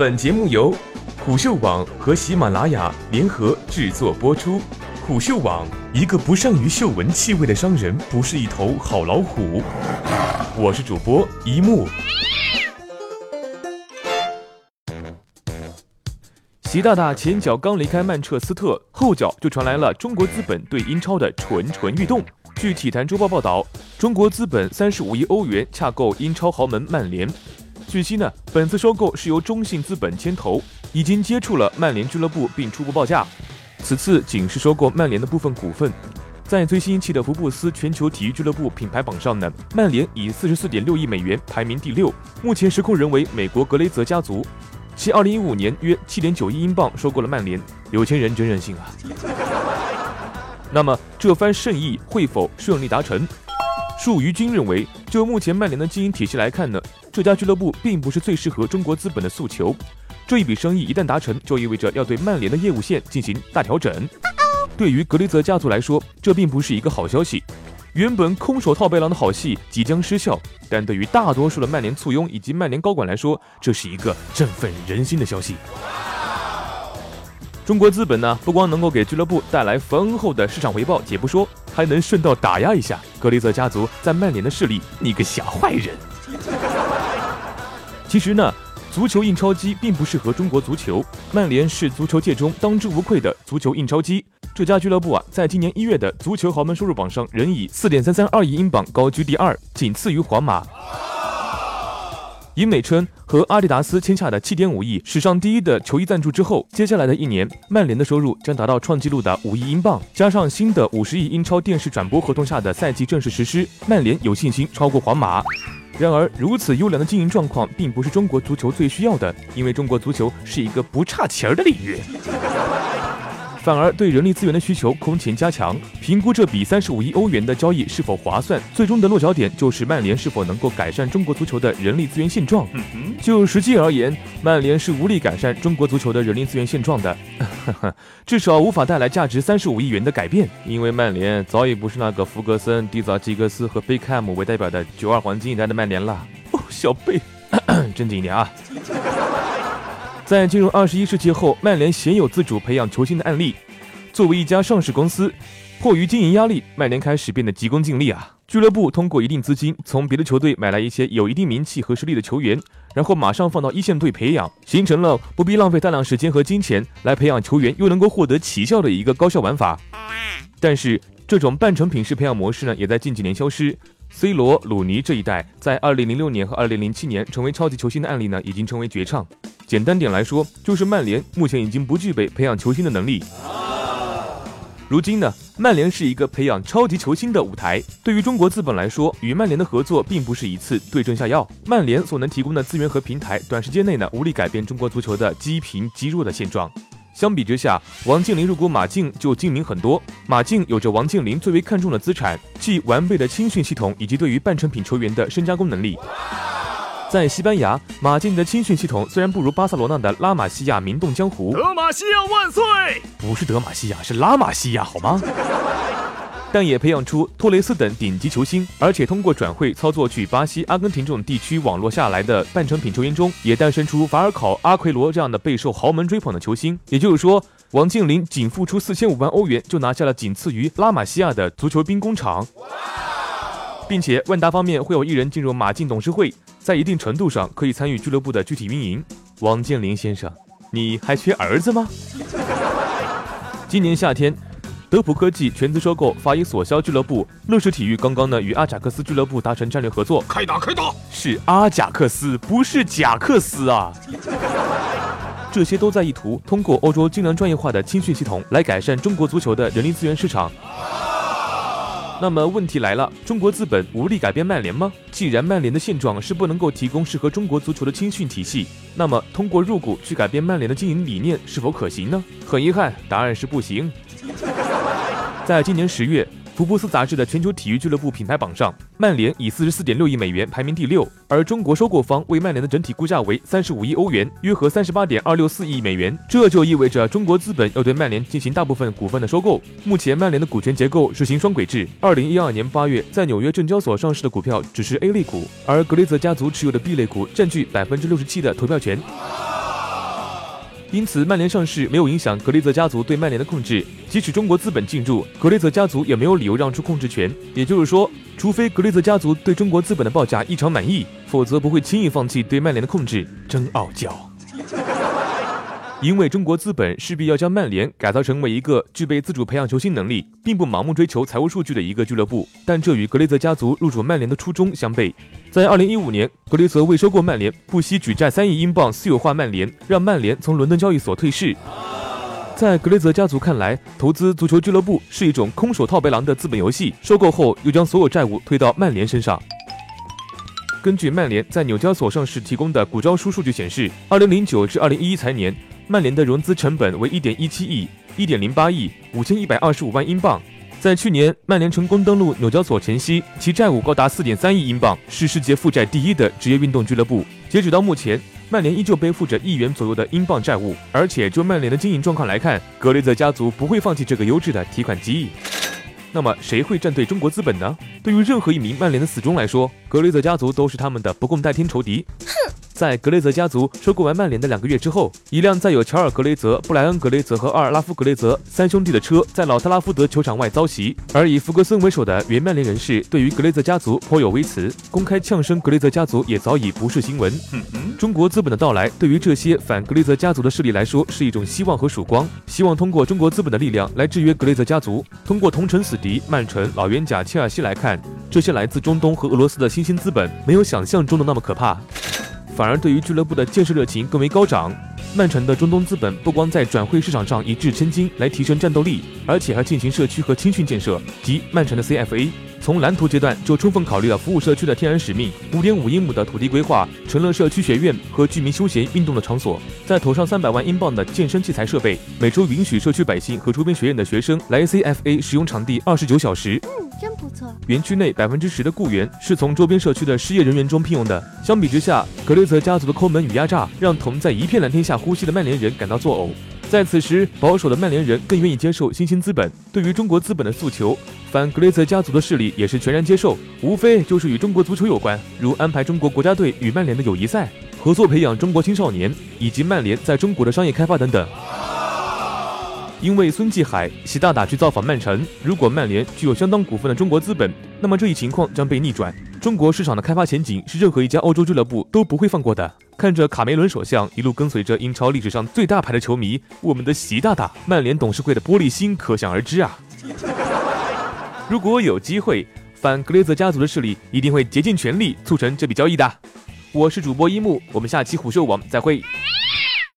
本节目由虎嗅网和喜马拉雅联合制作播出。虎嗅网：一个不善于嗅闻气味的商人，不是一头好老虎。我是主播一木。习大大前脚刚离开曼彻斯特，后脚就传来了中国资本对英超的蠢蠢欲动。据体坛周报报道，中国资本三十五亿欧元洽购英超豪门曼联。据悉呢，本次收购是由中信资本牵头，已经接触了曼联俱乐部并初步报价。此次仅是收购曼联的部分股份。在最新一期的福布斯全球体育俱乐部品牌榜上呢，曼联以四十四点六亿美元排名第六，目前实控人为美国格雷泽家族。其二零一五年约七点九亿英镑收购了曼联，有钱人真任性啊！那么这番盛意会否顺利达成？树于君认为，就目前曼联的经营体系来看呢，这家俱乐部并不是最适合中国资本的诉求。这一笔生意一旦达成，就意味着要对曼联的业务线进行大调整。对于格雷泽家族来说，这并不是一个好消息。原本空手套白狼的好戏即将失效，但对于大多数的曼联簇拥以及曼联高管来说，这是一个振奋人心的消息。中国资本呢，不光能够给俱乐部带来丰厚的市场回报，且不说，还能顺道打压一下格雷泽家族在曼联的势力。你个小坏人！其实呢，足球印钞机并不适合中国足球，曼联是足球界中当之无愧的足球印钞机。这家俱乐部啊，在今年一月的足球豪门收入榜上，仍以四点三三二亿英镑高居第二，仅次于皇马。以美称和阿迪达斯签下的七点五亿史上第一的球衣赞助之后，接下来的一年，曼联的收入将达到创纪录的五亿英镑。加上新的五十亿英超电视转播合同下的赛季正式实施，曼联有信心超过皇马。然而，如此优良的经营状况，并不是中国足球最需要的，因为中国足球是一个不差钱儿的领域。反而对人力资源的需求空前加强。评估这笔三十五亿欧元的交易是否划算，最终的落脚点就是曼联是否能够改善中国足球的人力资源现状。就实际而言，曼联是无力改善中国足球的人力资源现状的，至少无法带来价值三十五亿元的改变，因为曼联早已不是那个弗格森、蒂泽吉格斯和贝克汉姆为代表的九二黄金一代的曼联了。哦，小贝，正经一点啊。在进入二十一世纪后，曼联鲜有自主培养球星的案例。作为一家上市公司，迫于经营压力，曼联开始变得急功近利啊。俱乐部通过一定资金从别的球队买来一些有一定名气和实力的球员，然后马上放到一线队培养，形成了不必浪费大量时间和金钱来培养球员，又能够获得奇效的一个高效玩法。但是，这种半成品式培养模式呢，也在近几年消失。C 罗、鲁尼这一代在2006年和2007年成为超级球星的案例呢，已经成为绝唱。简单点来说，就是曼联目前已经不具备培养球星的能力。如今呢，曼联是一个培养超级球星的舞台。对于中国资本来说，与曼联的合作并不是一次对症下药。曼联所能提供的资源和平台，短时间内呢，无力改变中国足球的积贫积弱的现状。相比之下，王健林入股马竞就精明很多。马竞有着王健林最为看重的资产，即完备的青训系统以及对于半成品球员的深加工能力。在西班牙，马竞的青训系统虽然不如巴塞罗那的拉玛西亚名动江湖，德玛西亚万岁！不是德玛西亚，是拉玛西亚，好吗？但也培养出托雷斯等顶级球星，而且通过转会操作去巴西、阿根廷这种地区网络下来的半成品球员中，也诞生出法尔考、阿奎罗这样的备受豪门追捧的球星。也就是说，王健林仅付出四千五万欧元，就拿下了仅次于拉玛西亚的足球兵工厂，并且万达方面会有一人进入马竞董事会。在一定程度上可以参与俱乐部的具体运营。王健林先生，你还缺儿子吗？今年夏天，德普科技全资收购法乙索肖俱乐部，乐视体育刚刚呢与阿贾克斯俱乐部达成战略合作。开打，开打！是阿贾克斯，不是贾克斯啊！这些都在意图通过欧洲精良专业化的青训系统来改善中国足球的人力资源市场。那么问题来了，中国资本无力改变曼联吗？既然曼联的现状是不能够提供适合中国足球的青训体系，那么通过入股去改变曼联的经营理念是否可行呢？很遗憾，答案是不行。在今年十月。福布斯杂志的全球体育俱乐部品牌榜上，曼联以四十四点六亿美元排名第六，而中国收购方为曼联的整体估价为三十五亿欧元，约合三十八点二六四亿美元。这就意味着中国资本要对曼联进行大部分股份的收购。目前曼联的股权结构实行双轨制，二零一二年八月在纽约证交所上市的股票只是 A 类股，而格雷泽家族持有的 B 类股占据百分之六十七的投票权。因此曼联上市没有影响格雷泽家族对曼联的控制。即使中国资本进入，格雷泽家族也没有理由让出控制权。也就是说，除非格雷泽家族对中国资本的报价异常满意，否则不会轻易放弃对曼联的控制。真傲娇。因为中国资本势必要将曼联改造成为一个具备自主培养球星能力，并不盲目追求财务数据的一个俱乐部，但这与格雷泽家族入主曼联的初衷相悖。在二零一五年，格雷泽为收购曼联，不惜举债三亿英镑私有化曼联，让曼联从伦敦交易所退市。在格雷泽家族看来，投资足球俱乐部是一种空手套白狼的资本游戏，收购后又将所有债务推到曼联身上。根据曼联在纽交所上市提供的股招书数据显示，二零零九至二零一一财年。曼联的融资成本为一点一七亿、一点零八亿、五千一百二十五万英镑。在去年曼联成功登陆纽交所前夕，其债务高达四点三亿英镑，是世界负债第一的职业运动俱乐部。截止到目前，曼联依旧背负着亿元左右的英镑债务。而且就曼联的经营状况来看，格雷泽家族不会放弃这个优质的提款机。那么谁会站队中国资本呢？对于任何一名曼联的死忠来说，格雷泽家族都是他们的不共戴天仇敌。哼。在格雷泽家族收购完曼联的两个月之后，一辆载有乔尔·格雷泽、布莱恩·格雷泽和阿尔拉夫·格雷泽三兄弟的车在老特拉福德球场外遭袭，而以弗格森为首的原曼联人士对于格雷泽家族颇有微词，公开呛声格雷泽家族也早已不是新闻。中国资本的到来对于这些反格雷泽家族的势力来说是一种希望和曙光，希望通过中国资本的力量来制约格雷泽家族。通过同城死敌曼城、老冤家切尔西来看，这些来自中东和俄罗斯的新新兴资本没有想象中的那么可怕。反而对于俱乐部的建设热情更为高涨。曼城的中东资本不光在转会市场上一掷千金来提升战斗力，而且还进行社区和青训建设，即曼城的 CFA。从蓝图阶段就充分考虑了服务社区的天然使命。五点五英亩的土地规划成了社区学院和居民休闲运动的场所。再投上三百万英镑的健身器材设备，每周允许社区百姓和周边学院的学生来 CFA 使用场地二十九小时。嗯真不错。园区内百分之十的雇员是从周边社区的失业人员中聘用的。相比之下，格雷泽家族的抠门与压榨，让同在一片蓝天下呼吸的曼联人感到作呕。在此时，保守的曼联人更愿意接受新兴资本。对于中国资本的诉求，反格雷泽家族的势力也是全然接受，无非就是与中国足球有关，如安排中国国家队与曼联的友谊赛，合作培养中国青少年，以及曼联在中国的商业开发等等。因为孙继海、习大大去造访曼城，如果曼联具有相当股份的中国资本，那么这一情况将被逆转。中国市场的开发前景是任何一家欧洲俱乐部都不会放过的。看着卡梅伦首相一路跟随着英超历史上最大牌的球迷，我们的习大大，曼联董事会的玻璃心可想而知啊！如果有机会，反格雷泽家族的势力一定会竭尽全力促成这笔交易的。我是主播一木，我们下期虎嗅网再会。